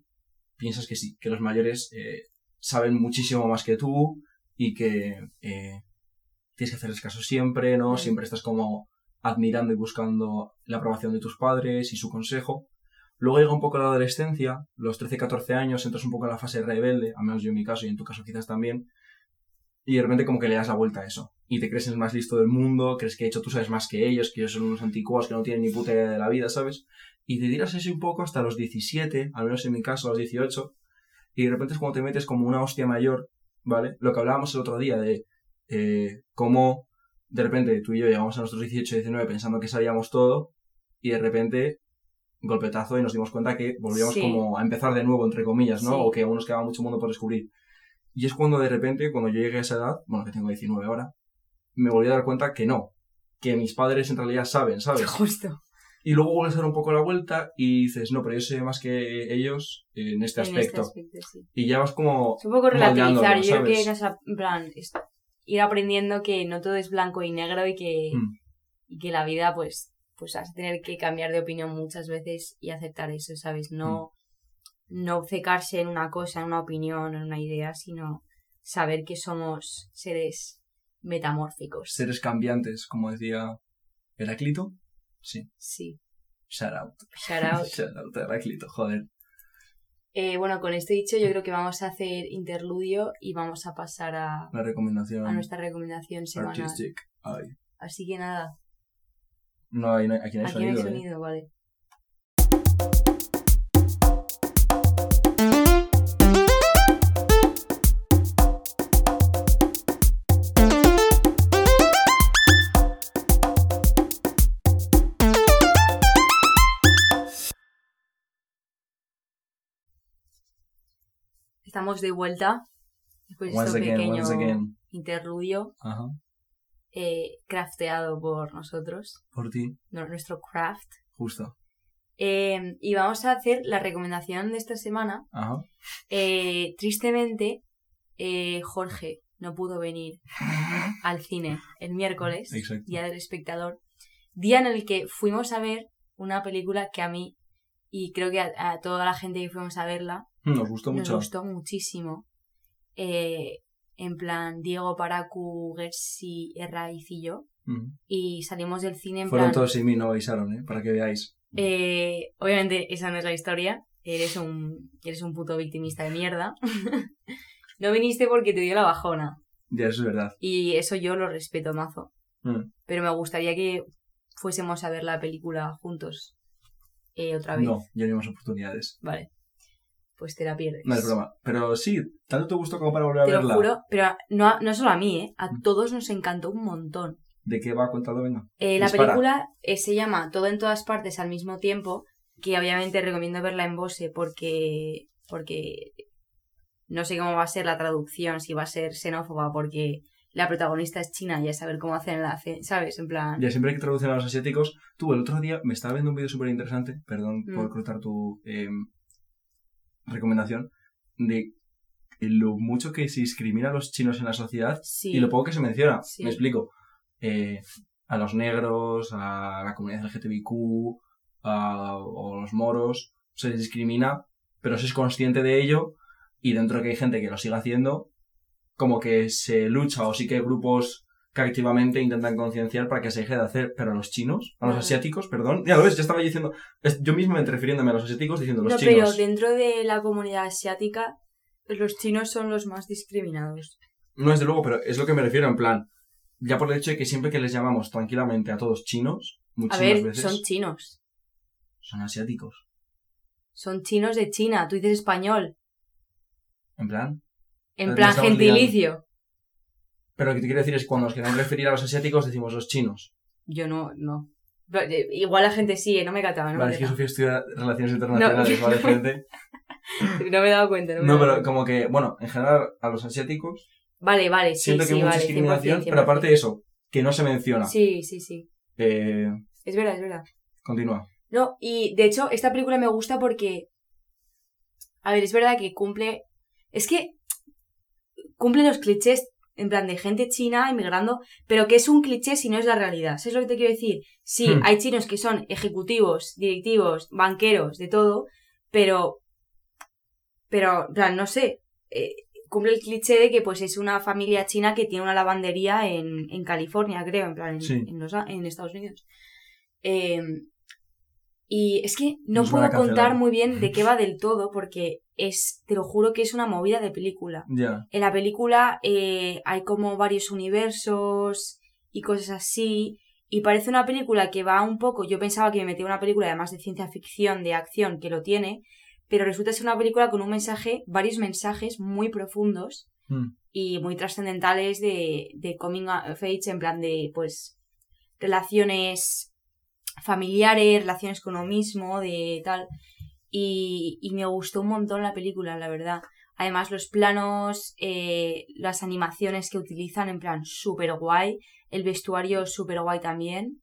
piensas que sí, que los mayores eh, saben muchísimo más que tú y que eh, tienes que hacerles caso siempre, ¿no? Siempre estás como admirando y buscando la aprobación de tus padres y su consejo. Luego llega un poco la adolescencia, los 13, 14 años, entras un poco en la fase rebelde, al menos yo en mi caso y en tu caso quizás también, y de repente como que le das la vuelta a eso. Y te crees el más listo del mundo, crees que de hecho tú sabes más que ellos, que ellos son unos anticuados que no tienen ni puta idea de la vida, ¿sabes? Y te tiras eso un poco hasta los 17, al menos en mi caso a los 18, y de repente es cuando te metes como una hostia mayor, ¿vale? Lo que hablábamos el otro día de eh, cómo de repente tú y yo llegamos a nuestros 18 y 19 pensando que sabíamos todo, y de repente golpetazo y nos dimos cuenta que volvíamos Sí. como a empezar de nuevo, entre comillas, ¿no? Sí. O que aún nos quedaba mucho mundo por descubrir. Y es cuando de repente, cuando yo llegué a esa edad, bueno, que tengo 19 ahora, me volví a dar cuenta que no, que mis padres en realidad saben, ¿sabes? Justo. Y luego vuelves a dar un poco la vuelta y dices, no, pero yo sé más que ellos en este En aspecto. este aspecto, sí. Y ya vas como... Es un poco relativizar. Yo creo que ¿sabes? es esa- en plan, es ir aprendiendo que no todo es blanco y negro y que, Mm. y que la vida, pues, pues vas a tener que cambiar de opinión muchas veces y aceptar eso, ¿sabes? No, Mm. no obcecarse en una cosa, en una opinión, en una idea, sino saber que somos seres metamórficos. Seres cambiantes, como decía Heráclito. Sí, Sí. shout out. Shout out. Shout out a Heráclito, joder. Eh, bueno, con esto dicho, yo creo que vamos a hacer interludio y vamos a pasar a, La recomendación a nuestra recomendación semanal. artistic. Ay. Así que nada, No hay, no hay- aquí no hay aquí no hay sonido, ¿eh? sonido, vale. Estamos de vuelta después de este pequeño again. interludio Ajá. eh, crafteado por nosotros, Por ti, nuestro craft. justo. Eh, y vamos a hacer la recomendación de esta semana. Ajá. Eh, tristemente, eh, Jorge no pudo venir al cine el miércoles, Exacto. día del espectador, día en el que fuimos a ver una película que a mí y creo que a, a toda la gente que fuimos a verla Nos gustó nos mucho. gustó muchísimo. Eh, en plan, Diego Paracu, Gersi, Herraiz y yo. Y salimos del cine en Fueron plan... todos y mí, no avisaron, ¿eh? Para que veáis. Eh, obviamente esa no es la historia. Eres un, eres un puto victimista de mierda. no viniste porque te dio la bajona. Ya, eso es verdad. Y eso yo lo respeto mazo. Mm. Pero me gustaría que fuésemos a ver la película juntos. eh, otra vez. No, ya no hay más oportunidades. Vale. Pues te la pierdes. No es broma. Pero sí, tanto te gustó como para volver a Te lo verla. juro, pero no, no solo a mí, ¿eh? A Mm. todos nos encantó un montón. ¿De qué va contado? Venga. Eh, la película eh, se llama Todo en todas partes al mismo tiempo, que obviamente recomiendo verla en Bose porque, porque no sé cómo va a ser la traducción, si va a ser xenófoba, porque la protagonista es china y a saber cómo hacen la, ¿sabes? En plan... Ya siempre que traducen a los asiáticos, tú el otro día me estaba viendo un vídeo súper interesante, perdón Mm. por cortar tu em, recomendación, de lo mucho que se discrimina a los chinos en la sociedad Sí, y lo poco que se menciona. Sí. Me explico. Eh, a los negros, a la comunidad LGTBIQ, a, o a los moros, se les discrimina, pero se es consciente de ello y dentro de que hay gente que lo sigue haciendo, como que se lucha o sí que hay grupos que activamente intentan concienciar para que se deje de hacer, pero a los chinos, a los Ah. asiáticos, perdón, ya lo ves, ya estaba diciendo, yo mismo me refiriéndome a los asiáticos diciendo los no, chinos. pero dentro de la comunidad asiática, los chinos son los más discriminados. No, desde luego, pero es lo que me refiero, en plan, ya por el hecho de que siempre que les llamamos tranquilamente a todos chinos, A muchísimas ver, veces son chinos. son asiáticos. Son chinos de China. Tú dices español. En plan. En plan gentilicio. Pero lo que te quiero decir es cuando nos queremos referir a los asiáticos decimos los chinos. Yo no, no. Pero, eh, Igual la gente sí, eh, no me cataba, no vale, me es que. Sofía estudia relaciones internacionales, ¿vale, gente? No me he dado cuenta. No, me No, pero cuenta. como que, bueno, en general a los asiáticos Vale, vale, sí, siento que sí, hay mucha vale. discriminación, 100%, pero aparte de eso, que no se menciona. Sí, sí, sí. Eh, Es verdad, es verdad. continúa. No, y de hecho, esta película me gusta porque. A ver, es verdad que cumple. Es que. Cumple los clichés, en plan, de gente china inmigrando, pero que es un cliché si no es la realidad. ¿Sabes lo que te quiero decir? Sí, Hmm. hay chinos que son ejecutivos, directivos, banqueros, de todo, pero. Pero, en plan, no sé. eh, cumple el cliché de que pues es una familia china que tiene una lavandería en, en California, creo, en plan, en, Sí. en los- en Estados Unidos. Eh, y es que no Nos puedo contar muy bien de qué va del todo, porque es, te lo juro que es una movida de película. Ya. En la película eh, hay como varios universos y cosas así. Y parece una película que va un poco. Yo pensaba que me metía una película además de ciencia ficción, de acción, que lo tiene. Pero resulta ser una película con un mensaje, varios mensajes muy profundos Mm. y muy trascendentales de, de coming of age, en plan de, pues, relaciones familiares, relaciones con uno mismo, de tal. Y, y me gustó un montón la película, la verdad. Además, los planos, eh, las animaciones que utilizan, en plan, súper guay. El vestuario súper guay también.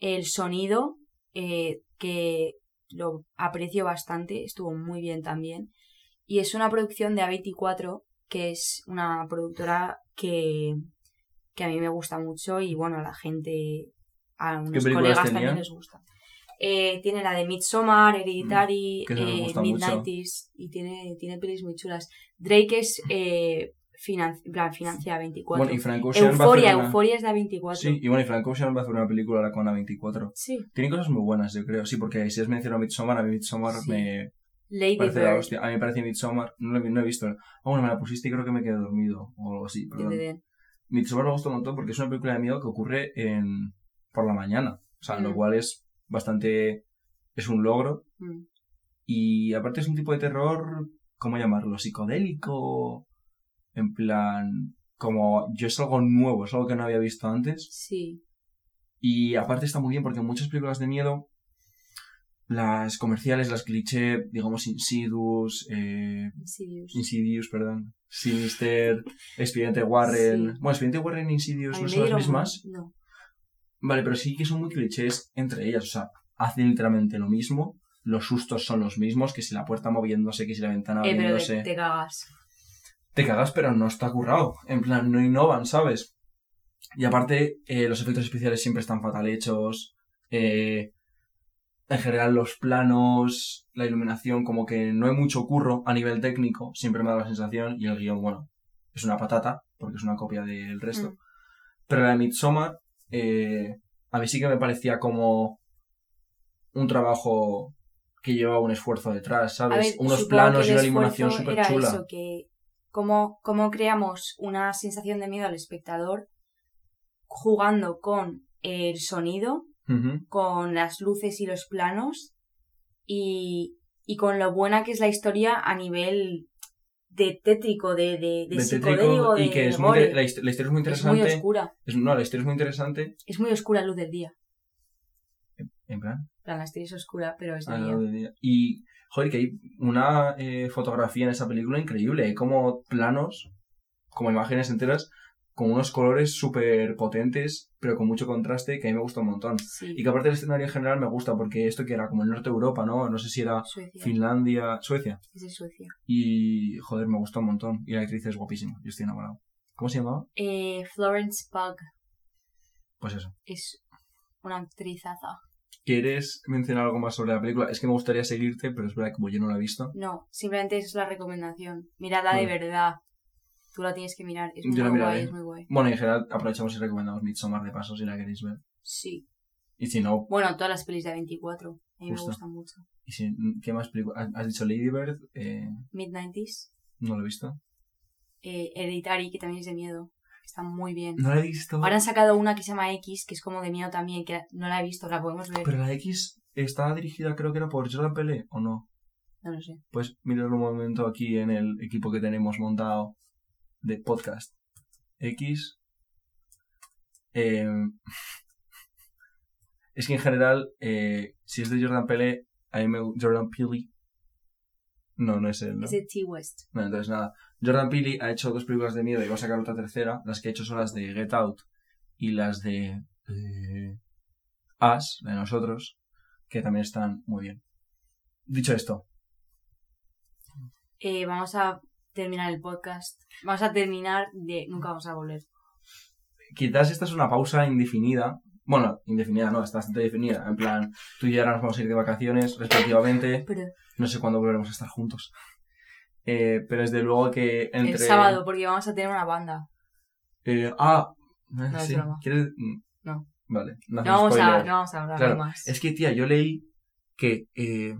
El sonido, eh, que lo aprecio bastante, estuvo muy bien también. Y es una producción de A24, que es una productora que, que a mí me gusta mucho y bueno, a la gente, a unos colegas tenía? también les gusta. Eh, tiene la de Midsommar, Hereditary, Mm, eh. Mid-90s y tiene, tiene pelis muy chulas. Drake es eh, finan- plan, financia A24. Bueno, y Frank Ocean va a una... Euforia es de A24. Sí, y bueno, y Frank Ocean va a hacer una película ahora con A24. Sí. Tienen cosas muy buenas, yo creo. Sí, porque si has mencionado Midsommar, a mí Midsommar Sí. me Lady parece la hostia. A mí me parece Midsommar, no lo he, no he visto. Ah, bueno, me la pusiste y creo que me quedé dormido o algo así, perdón. Midsommar me gusta un montón porque es una película de miedo que ocurre en por la mañana. O sea, lo Mm. cual es bastante... es un logro. Mm. Y aparte es un tipo de terror, ¿cómo llamarlo? Psicodélico. En plan, como yo es algo nuevo, es algo que no había visto antes. Sí. Y aparte está muy bien porque en muchas películas de miedo, las comerciales, las cliché, digamos Insidious, eh, Insidious. Insidious, perdón, Sinister, Expediente Warren. Sí. Bueno, Expediente Warren e Insidious no son las mismas. No. Vale, pero sí que son muy clichés entre ellas. O sea, hacen literalmente lo mismo. Los sustos son los mismos, que si la puerta moviéndose, que si la ventana Eh, pero abriéndose. te, te cagas. te cagas, pero no está currado. En plan, no innovan, ¿sabes? Y aparte, eh, los efectos especiales siempre están fatal hechos. eh, en general, los planos, la iluminación, como que no hay mucho curro a nivel técnico. Siempre me da la sensación. Y el guion, bueno, es una patata, porque es una copia del resto. Mm. Pero la de Midsommar, eh, a mí sí que me parecía como un trabajo que llevaba un esfuerzo detrás, ¿sabes? ver, Unos planos y una iluminación súper chula. eso, que cómo, cómo creamos una sensación de miedo al espectador jugando con el sonido, con las luces y los planos y, y con lo buena que es la historia a nivel de tétrico, de, de, de, De tétrico y que es muy la, hist- la historia es muy Es muy interesante. oscura, Es- no, la historia es muy interesante. es muy oscura luz del día. En plan, En plan, La historia es oscura, pero es de día. del día. Y, joder, que hay una eh, fotografía en esa película increíble. Hay como planos, como imágenes enteras, con unos colores súper potentes, pero con mucho contraste, que a mí me gusta un montón. Sí, Y que aparte el escenario en general me gusta, porque esto que era como el norte de Europa, ¿no? No sé si era Suecia, Finlandia, Suecia. es de Suecia. Y, joder, me gusta un montón. Y la actriz es guapísima. Yo estoy enamorado. ¿Cómo se llamaba? Eh, Florence Pugh Pues eso. es una actrizaza. ¿Quieres mencionar algo más sobre la película? Es que me gustaría seguirte, pero es verdad que como yo no la he visto. No, simplemente esa es la recomendación. Miradla de verdad. Tú la tienes que mirar. Es muy guay, es muy guay. Bueno, en general aprovechamos y recomendamos Midsommar de paso si la queréis ver. Sí. Y si no, Bueno, todas las pelis de 24. A mí Justo. me gustan mucho. y si, ¿qué más películas? ¿Has dicho Lady Bird? Eh, Mid-90s. no lo he visto. Eh, Hereditary, que también es de miedo. Está muy bien. No la he visto. Ahora han sacado una que se llama X, que es como de miedo también, que no la he visto, la podemos ver. Pero la X está dirigida creo que era por Jordan Pelé, ¿o no? No lo sé. Pues mirarlo un momento aquí en el equipo que tenemos montado de podcast. X. Eh, es que en general, eh, si es de Jordan Pelé, a mí me Jordan Peele. No, no es él, ¿no? Es de T-West. Bueno, entonces nada. Jordan Peele ha hecho dos películas de miedo y va a sacar otra tercera. Las que ha hecho son las de Get Out y las de eh, Us, la de nosotros, que también están muy bien. Dicho esto, Eh, vamos a terminar el podcast. Vamos a terminar de... Nunca vamos a volver. quizás esta es una pausa indefinida. Bueno, indefinida no, está bastante definida. En plan, tú y yo ahora nos vamos a ir de vacaciones respectivamente. Pero No sé cuándo volveremos a estar juntos. Eh, pero desde luego que entre... el sábado, porque vamos a tener una banda. Eh, ah, eh, No, sí. ¿Quieres...? No. Vale. No, No vamos, a, no vamos a hablar Claro, más. Es que, tía, yo leí que eh,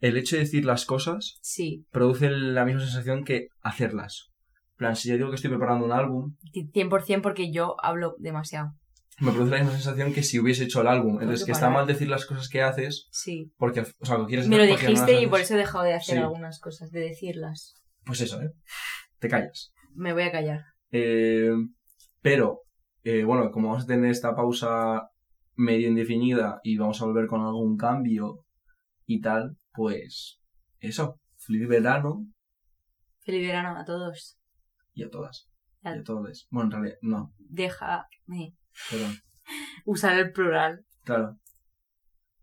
el hecho de decir las cosas Sí, produce la misma sensación que hacerlas. En plan, si yo digo que estoy preparando un álbum, 100% porque yo hablo demasiado. me produce la misma sensación que si hubiese hecho el álbum. Entonces, que está mal decir las cosas que haces Sí. porque, o sea, quieres Me lo dijiste y por eso he dejado de hacer Sí. algunas cosas, de decirlas. Pues eso, ¿eh? Te callas. Me voy a callar. Eh, pero, eh, bueno, como vamos a tener esta pausa medio indefinida y vamos a volver con algún cambio y tal, pues eso, feliz verano Feliz verano a todos. y a todas. Y a todos. Bueno, en realidad, no, Déjame perdón. usar el plural Claro,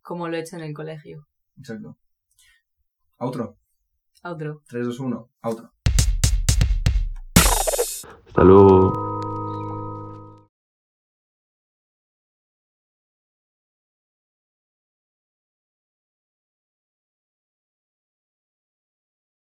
como lo he hecho en el colegio. exacto. Outro. Otro. 3, 2, 1. Outro. Hasta luego.